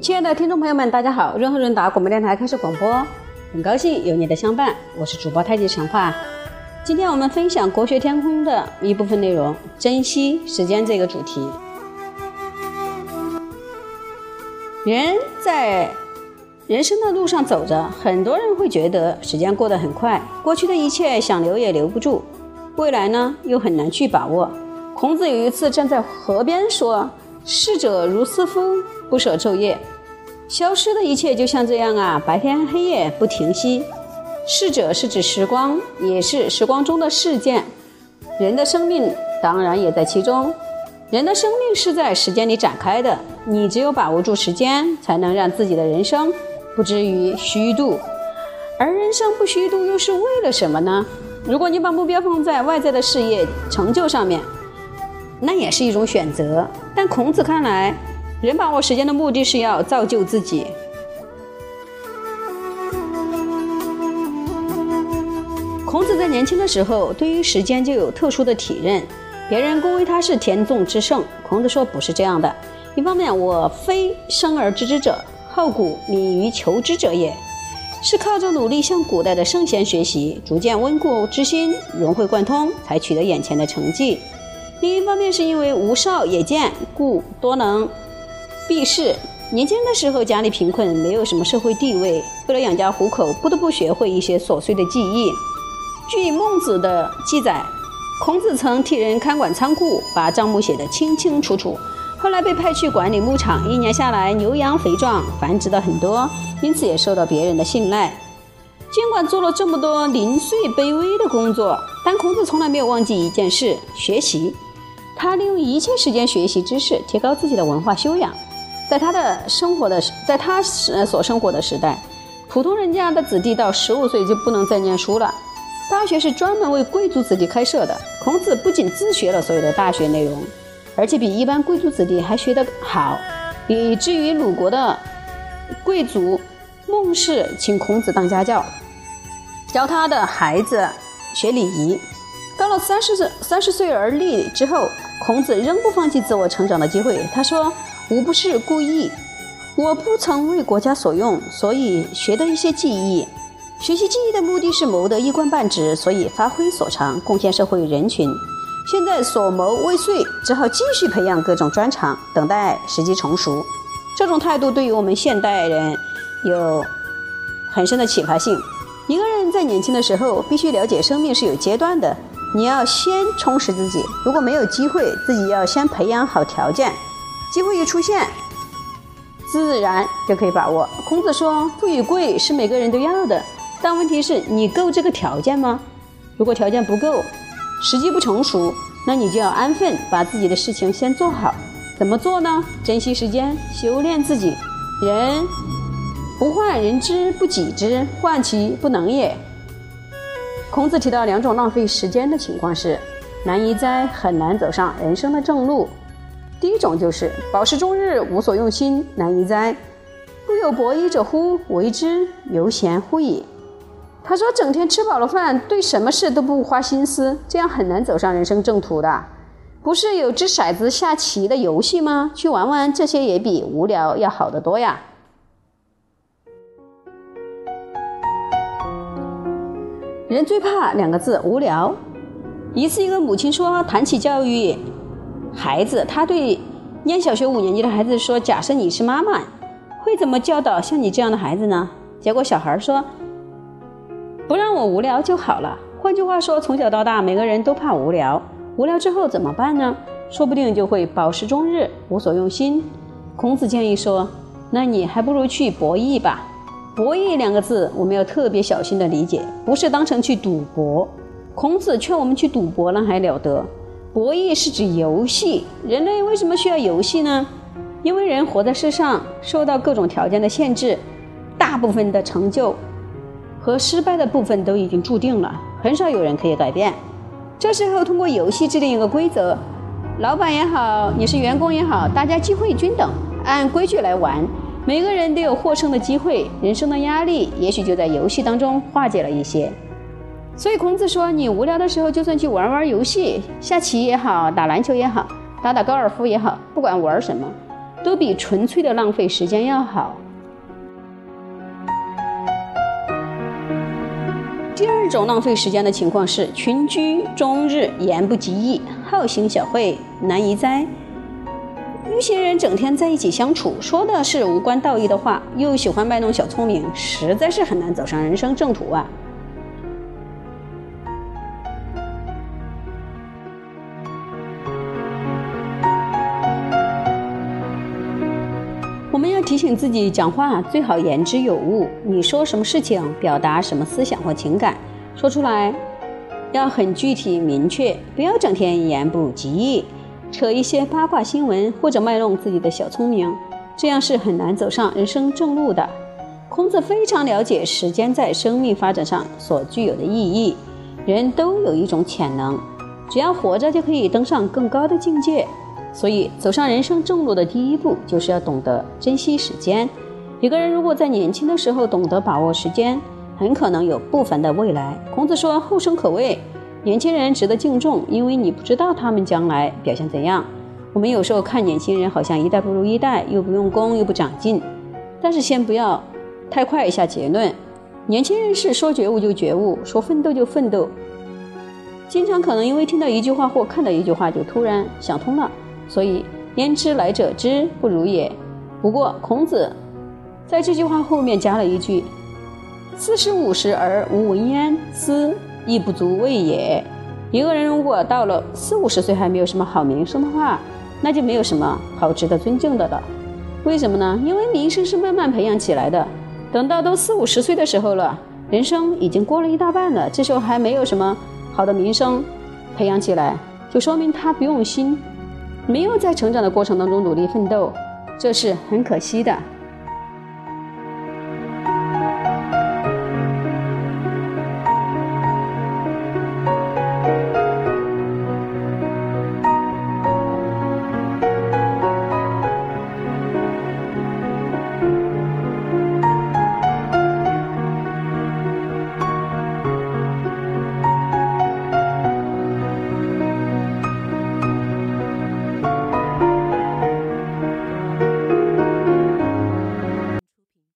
亲爱的听众朋友们，大家好！润和润达广播电台开始广播，很高兴有你的相伴，我是主播太极陈化。今天我们分享国学天空的一部分内容，珍惜时间这个主题。人在人生的路上走着，很多人会觉得时间过得很快，过去的一切想留也留不住，未来呢又很难去把握。孔子有一次站在河边说：“逝者如斯夫，不舍昼夜。”消失的一切就像这样啊，白天黑夜不停息。逝者是指时光，也是时光中的事件。人的生命当然也在其中。人的生命是在时间里展开的，你只有把握住时间，才能让自己的人生不至于虚度。而人生不虚度，又是为了什么呢？如果你把目标放在外在的事业成就上面，那也是一种选择。但孔子看来，人把握时间的目的是要造就自己。孔子在年轻的时候，对于时间就有特殊的体认。别人恭维他是田纵之圣，孔子说不是这样的。一方面，我非生而知之者，好古敏于求之者也，是靠着努力向古代的圣贤学习，逐渐温故知新，融会贯通，才取得眼前的成绩。另一方面，是因为无少也见，故多能。避世，年轻的时候家里贫困，没有什么社会地位，为了养家糊口，不得不学会一些琐碎的技艺。据孟子的记载，孔子曾替人看管仓库，把账目写得清清楚楚。后来被派去管理牧场，一年下来牛羊肥壮，繁殖的很多，因此也受到别人的信赖。尽管做了这么多零碎卑微的工作，但孔子从来没有忘记一件事：学习。他利用一切时间学习知识，提高自己的文化修养。在他的生活的，在他所生活的时代，普通人家的子弟到十五岁就不能再念书了。大学是专门为贵族子弟开设的。孔子不仅自学了所有的大学内容，而且比一般贵族子弟还学得好，以至于鲁国的贵族孟氏请孔子当家教，教他的孩子学礼仪。到了三十岁三十岁而立之后，孔子仍不放弃自我成长的机会。他说。吾不是故意，我不曾为国家所用，所以学的一些技艺。学习技艺的目的是谋得一官半职，所以发挥所长，贡献社会人群。现在所谋未遂，只好继续培养各种专长，等待时机成熟。这种态度对于我们现代人有很深的启发性。一个人在年轻的时候，必须了解生命是有阶段的，你要先充实自己。如果没有机会，自己要先培养好条件。机会一出现，自然就可以把握。孔子说：“富与贵是每个人都要的，但问题是你够这个条件吗？如果条件不够，时机不成熟，那你就要安分，把自己的事情先做好。怎么做呢？珍惜时间，修炼自己。人不患人之不己知，患其不能也。”孔子提到两种浪费时间的情况是：难移哉，很难走上人生的正路。第一种就是饱食终日无所用心，难移哉！不有博弈者乎？为之犹贤乎矣。他说，整天吃饱了饭，对什么事都不花心思，这样很难走上人生正途的。不是有掷骰子、下棋的游戏吗？去玩玩，这些也比无聊要好得多呀。人最怕两个字：无聊。一次，一个母亲说，谈起教育。孩子，他对念小学五年级的孩子说：“假设你是妈妈，会怎么教导像你这样的孩子呢？”结果小孩说：“不让我无聊就好了。”换句话说，从小到大，每个人都怕无聊。无聊之后怎么办呢？说不定就会饱食终日，无所用心。孔子建议说：“那你还不如去博弈吧。”“博弈”两个字，我们要特别小心的理解，不是当成去赌博。孔子劝我们去赌博，那还了得？博弈是指游戏。人类为什么需要游戏呢？因为人活在世上，受到各种条件的限制，大部分的成就和失败的部分都已经注定了，很少有人可以改变。这时候，通过游戏制定一个规则，老板也好，你是员工也好，大家机会均等，按规矩来玩，每个人都有获胜的机会，人生的压力也许就在游戏当中化解了一些。所以孔子说：“你无聊的时候，就算去玩玩游戏，下棋也好，打篮球也好，打打高尔夫也好，不管玩什么，都比纯粹的浪费时间要好。第二种浪费时间的情况是群居终日，言不及义，好行小慧难移哉。一些人整天在一起相处，说的是无关道义的话，又喜欢卖弄小聪明，实在是很难走上人生正途啊。我们要提醒自己，讲话最好言之有物。你说什么事情，表达什么思想或情感，说出来要很具体明确，不要整天言不及义。扯一些八卦新闻，或者卖弄自己的小聪明，这样是很难走上人生正路的。孔子非常了解时间在生命发展上所具有的意义。人都有一种潜能，只要活着就可以登上更高的境界。所以，走上人生正路的第一步，就是要懂得珍惜时间。一个人如果在年轻的时候懂得把握时间，很可能有不凡的未来。孔子说：“后生可畏。”年轻人值得敬重，因为你不知道他们将来表现怎样。我们有时候看年轻人好像一代不如一代，又不用功又不长进。但是先不要太快下结论。年轻人是说觉悟就觉悟，说奋斗就奋斗。经常可能因为听到一句话或看到一句话就突然想通了。所以焉知来者之不如也？不过孔子在这句话后面加了一句：“四十五十而无闻焉，斯。”亦不足畏也。一个人如果到了四五十岁还没有什么好名声的话，那就没有什么好值得尊敬的了。为什么呢？因为名声是慢慢培养起来的。等到都四五十岁的时候了，人生已经过了一大半了，这时候还没有什么好的名声培养起来，就说明他不用心，没有在成长的过程当中努力奋斗，这是很可惜的。